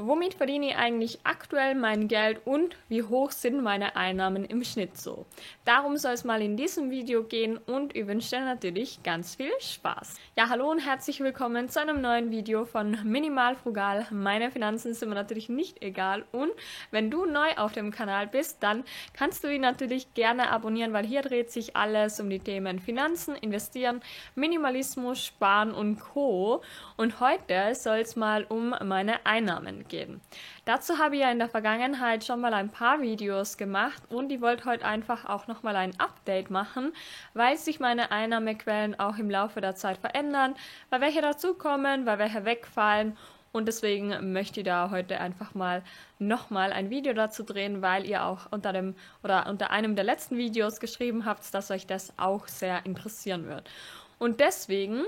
womit verdiene ich eigentlich aktuell mein Geld und wie hoch sind meine Einnahmen im Schnitt so. Darum soll es mal in diesem Video gehen und ich wünsche dir natürlich ganz viel Spaß. Ja, hallo und herzlich willkommen zu einem neuen Video von Minimal Frugal. Meine Finanzen sind mir natürlich nicht egal und wenn du neu auf dem Kanal bist, dann kannst du ihn natürlich gerne abonnieren, weil hier dreht sich alles um die Themen Finanzen, Investieren, Minimalismus, Sparen und Co. Und heute soll es mal um meine Einnahmen gehen. Dazu habe ich ja in der Vergangenheit schon mal ein paar Videos gemacht und ich wollte heute einfach auch nochmal ein Update machen, weil sich meine Einnahmequellen auch im Laufe der Zeit verändern, weil welche dazukommen, weil welche wegfallen und deswegen möchte ich da heute einfach mal nochmal ein Video dazu drehen, weil ihr auch unter dem oder unter einem der letzten Videos geschrieben habt, dass euch das auch sehr interessieren wird. Und deswegen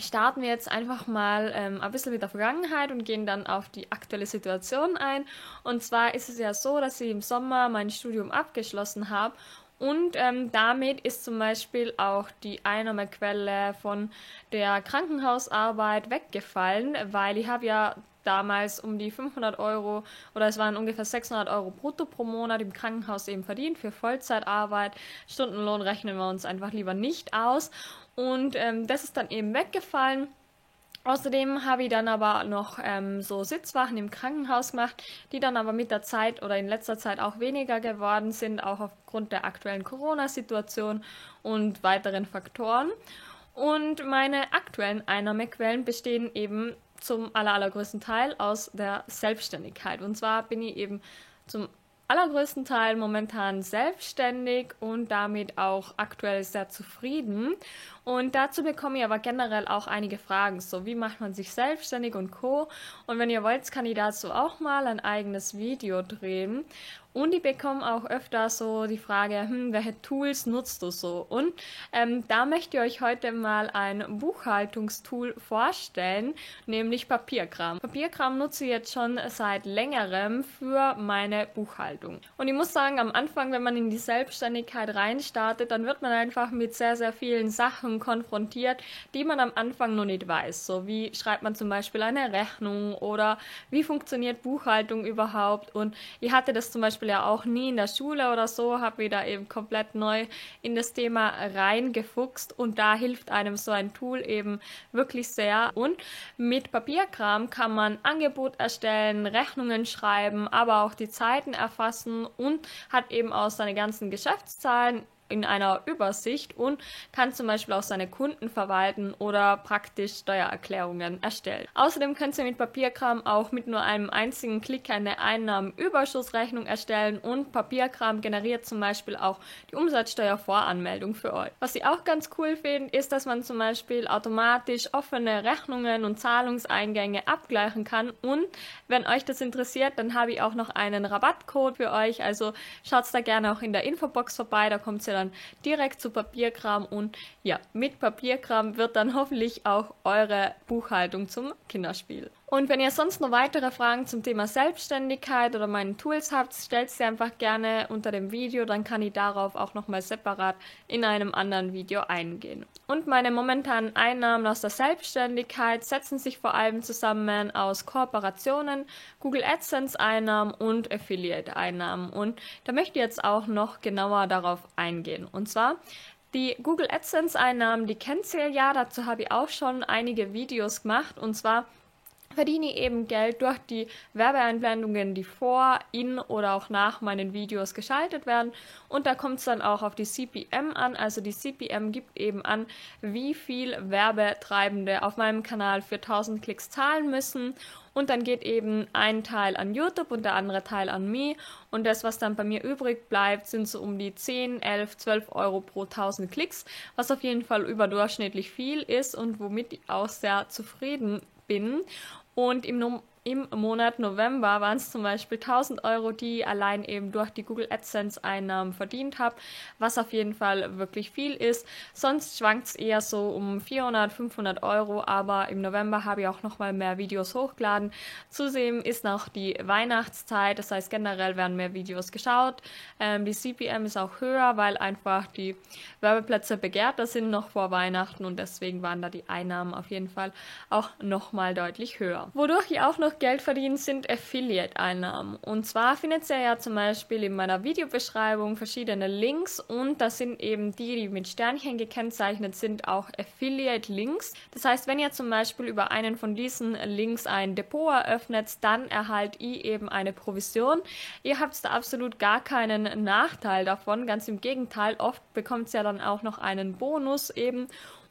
starten wir jetzt einfach mal ähm, ein bisschen mit der Vergangenheit und gehen dann auf die aktuelle Situation ein. Und zwar ist es ja so, dass ich im Sommer mein Studium abgeschlossen habe und ähm, damit ist zum Beispiel auch die Einnahmequelle von der Krankenhausarbeit weggefallen, weil ich habe ja damals um die 500 Euro oder es waren ungefähr 600 Euro brutto pro Monat im Krankenhaus eben verdient für Vollzeitarbeit. Stundenlohn rechnen wir uns einfach lieber nicht aus. Und ähm, das ist dann eben weggefallen. Außerdem habe ich dann aber noch ähm, so Sitzwachen im Krankenhaus gemacht, die dann aber mit der Zeit oder in letzter Zeit auch weniger geworden sind, auch aufgrund der aktuellen Corona-Situation und weiteren Faktoren. Und meine aktuellen Einnahmequellen bestehen eben zum allergrößten Teil aus der Selbstständigkeit. Und zwar bin ich eben zum allergrößten Teil momentan selbstständig und damit auch aktuell sehr zufrieden. Und dazu bekomme ich aber generell auch einige Fragen, so wie macht man sich selbstständig und co. Und wenn ihr wollt, kann ich dazu auch mal ein eigenes Video drehen. Und ich bekomme auch öfter so die Frage, hm, welche Tools nutzt du so? Und ähm, da möchte ich euch heute mal ein Buchhaltungstool vorstellen, nämlich Papierkram. Papierkram nutze ich jetzt schon seit längerem für meine Buchhaltung. Und ich muss sagen, am Anfang, wenn man in die Selbstständigkeit reinstartet, dann wird man einfach mit sehr, sehr vielen Sachen konfrontiert, die man am Anfang noch nicht weiß. So wie schreibt man zum Beispiel eine Rechnung oder wie funktioniert Buchhaltung überhaupt? Und ich hatte das zum Beispiel ja auch nie in der Schule oder so, habe da eben komplett neu in das Thema reingefuchst und da hilft einem so ein Tool eben wirklich sehr. Und mit Papierkram kann man Angebot erstellen, Rechnungen schreiben, aber auch die Zeiten erfassen und hat eben auch seine ganzen Geschäftszahlen in einer Übersicht und kann zum Beispiel auch seine Kunden verwalten oder praktisch Steuererklärungen erstellen. Außerdem könnt ihr mit Papierkram auch mit nur einem einzigen Klick eine Einnahmenüberschussrechnung erstellen und Papierkram generiert zum Beispiel auch die Umsatzsteuervoranmeldung für euch. Was ich auch ganz cool finde, ist, dass man zum Beispiel automatisch offene Rechnungen und Zahlungseingänge abgleichen kann und wenn euch das interessiert, dann habe ich auch noch einen Rabattcode für euch, also schaut da gerne auch in der Infobox vorbei, da kommt ihr dann direkt zu Papierkram und ja, mit Papierkram wird dann hoffentlich auch eure Buchhaltung zum Kinderspiel. Und wenn ihr sonst noch weitere Fragen zum Thema Selbstständigkeit oder meinen Tools habt, stellt sie einfach gerne unter dem Video, dann kann ich darauf auch nochmal separat in einem anderen Video eingehen. Und meine momentanen Einnahmen aus der Selbstständigkeit setzen sich vor allem zusammen aus Kooperationen, Google AdSense Einnahmen und Affiliate Einnahmen. Und da möchte ich jetzt auch noch genauer darauf eingehen. Und zwar die Google AdSense Einnahmen, die kennt ihr ja, dazu habe ich auch schon einige Videos gemacht. Und zwar verdiene eben Geld durch die Werbeeinblendungen, die vor, in oder auch nach meinen Videos geschaltet werden. Und da kommt es dann auch auf die CPM an. Also die CPM gibt eben an, wie viel Werbetreibende auf meinem Kanal für 1000 Klicks zahlen müssen. Und dann geht eben ein Teil an YouTube und der andere Teil an mich. Und das, was dann bei mir übrig bleibt, sind so um die 10, 11, 12 Euro pro 1000 Klicks, was auf jeden Fall überdurchschnittlich viel ist und womit ich auch sehr zufrieden bin. Und im im Monat November waren es zum Beispiel 1000 Euro, die allein eben durch die Google AdSense Einnahmen verdient habe, was auf jeden Fall wirklich viel ist. Sonst schwankt es eher so um 400, 500 Euro, aber im November habe ich auch nochmal mehr Videos hochgeladen. Zudem ist noch die Weihnachtszeit, das heißt generell werden mehr Videos geschaut. Ähm, die CPM ist auch höher, weil einfach die Werbeplätze begehrter sind noch vor Weihnachten und deswegen waren da die Einnahmen auf jeden Fall auch nochmal deutlich höher. Wodurch ich auch noch noch Geld verdienen, sind Affiliate-Einnahmen. Und zwar findet ihr ja zum Beispiel in meiner Videobeschreibung verschiedene Links und das sind eben die, die mit Sternchen gekennzeichnet sind, auch Affiliate-Links. Das heißt, wenn ihr zum Beispiel über einen von diesen Links ein Depot eröffnet, dann erhaltet ihr eben eine Provision. Ihr habt da absolut gar keinen Nachteil davon, ganz im Gegenteil, oft bekommt ihr ja dann auch noch einen Bonus eben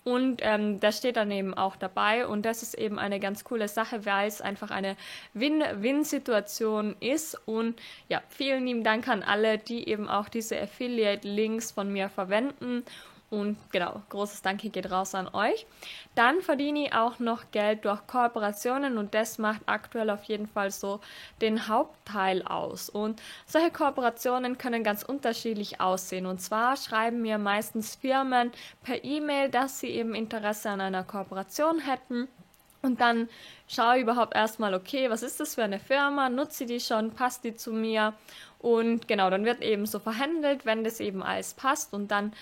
und ähm, das steht dann eben auch dabei. Und das ist eben eine ganz coole Sache, weil es einfach eine Win-Win-Situation ist. Und ja, vielen lieben Dank an alle, die eben auch diese Affiliate-Links von mir verwenden. Und genau, großes Danke geht raus an euch. Dann verdiene ich auch noch Geld durch Kooperationen und das macht aktuell auf jeden Fall so den Hauptteil aus. Und solche Kooperationen können ganz unterschiedlich aussehen. Und zwar schreiben mir meistens Firmen per E-Mail, dass sie eben Interesse an einer Kooperation hätten. Und dann schaue ich überhaupt erstmal, okay, was ist das für eine Firma? Nutze die schon? Passt die zu mir? Und genau, dann wird eben so verhandelt, wenn das eben alles passt. Und dann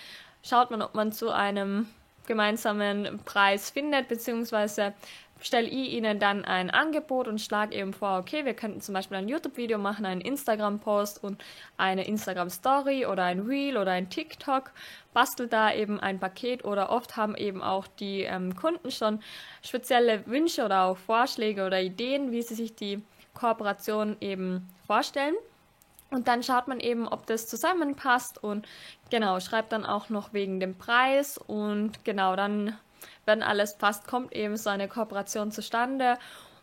schaut man, ob man zu einem gemeinsamen Preis findet, beziehungsweise stelle ich ihnen dann ein Angebot und schlage eben vor, okay, wir könnten zum Beispiel ein YouTube-Video machen, einen Instagram-Post und eine Instagram-Story oder ein Reel oder ein TikTok, bastelt da eben ein Paket oder oft haben eben auch die ähm, Kunden schon spezielle Wünsche oder auch Vorschläge oder Ideen, wie sie sich die Kooperation eben vorstellen. Und dann schaut man eben, ob das zusammenpasst und genau, schreibt dann auch noch wegen dem Preis und genau, dann, wenn alles passt, kommt eben so eine Kooperation zustande.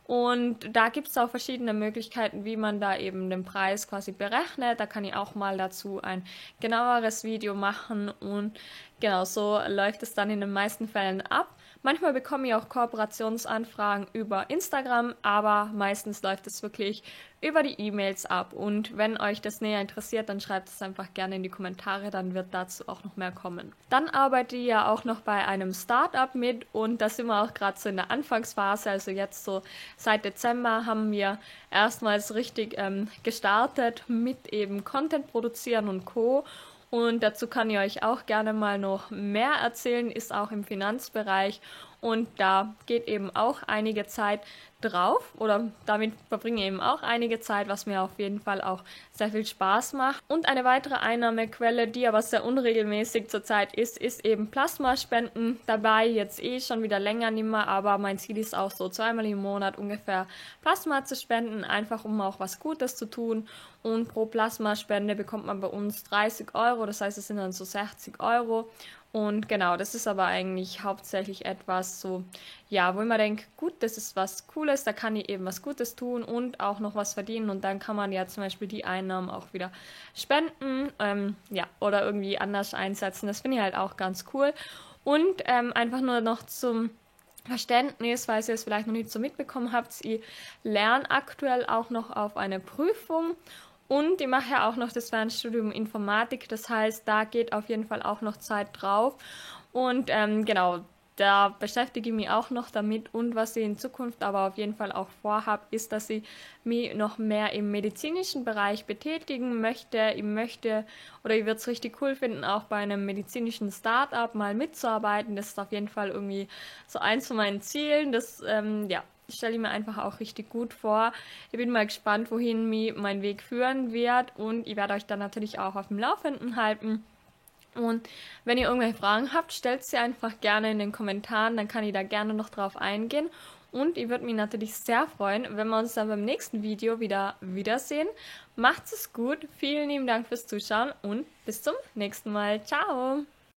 Und da gibt es auch verschiedene Möglichkeiten, wie man da eben den Preis quasi berechnet. Da kann ich auch mal dazu ein genaueres Video machen und genau so läuft es dann in den meisten Fällen ab. Manchmal bekomme ich auch Kooperationsanfragen über Instagram, aber meistens läuft es wirklich über die E-Mails ab. Und wenn euch das näher interessiert, dann schreibt es einfach gerne in die Kommentare, dann wird dazu auch noch mehr kommen. Dann arbeite ich ja auch noch bei einem Startup mit und da sind wir auch gerade so in der Anfangsphase. Also jetzt so seit Dezember haben wir erstmals richtig ähm, gestartet mit eben Content produzieren und Co. Und dazu kann ich euch auch gerne mal noch mehr erzählen, ist auch im Finanzbereich. Und da geht eben auch einige Zeit drauf oder damit verbringe ich eben auch einige Zeit, was mir auf jeden Fall auch sehr viel Spaß macht. Und eine weitere Einnahmequelle, die aber sehr unregelmäßig zurzeit ist, ist eben Plasmaspenden. Dabei jetzt eh schon wieder länger nicht mehr, aber mein Ziel ist auch so zweimal im Monat ungefähr Plasma zu spenden, einfach um auch was Gutes zu tun. Und pro Plasmaspende bekommt man bei uns 30 Euro, das heißt es sind dann so 60 Euro. Und genau, das ist aber eigentlich hauptsächlich etwas so, ja, wo mir denke, gut, das ist was Cooles, da kann ich eben was Gutes tun und auch noch was verdienen und dann kann man ja zum Beispiel die Einnahmen auch wieder spenden, ähm, ja, oder irgendwie anders einsetzen. Das finde ich halt auch ganz cool. Und ähm, einfach nur noch zum Verständnis, weil ihr es vielleicht noch nicht so mitbekommen habt, ich lerne aktuell auch noch auf eine Prüfung und ich mache ja auch noch das Fernstudium Informatik, das heißt, da geht auf jeden Fall auch noch Zeit drauf. Und ähm, genau, da beschäftige ich mich auch noch damit. Und was ich in Zukunft aber auf jeden Fall auch vorhabe, ist, dass ich mich noch mehr im medizinischen Bereich betätigen möchte. Ich möchte oder ich würde es richtig cool finden, auch bei einem medizinischen Startup mal mitzuarbeiten. Das ist auf jeden Fall irgendwie so eins von meinen Zielen. Das ähm, ja, stelle ich mir einfach auch richtig gut vor. Ich bin mal gespannt, wohin mich mein Weg führen wird und ich werde euch dann natürlich auch auf dem Laufenden halten. Und wenn ihr irgendwelche Fragen habt, stellt sie einfach gerne in den Kommentaren, dann kann ich da gerne noch drauf eingehen. Und ich würde mich natürlich sehr freuen, wenn wir uns dann beim nächsten Video wieder wiedersehen. Macht es gut, vielen lieben Dank fürs Zuschauen und bis zum nächsten Mal. Ciao!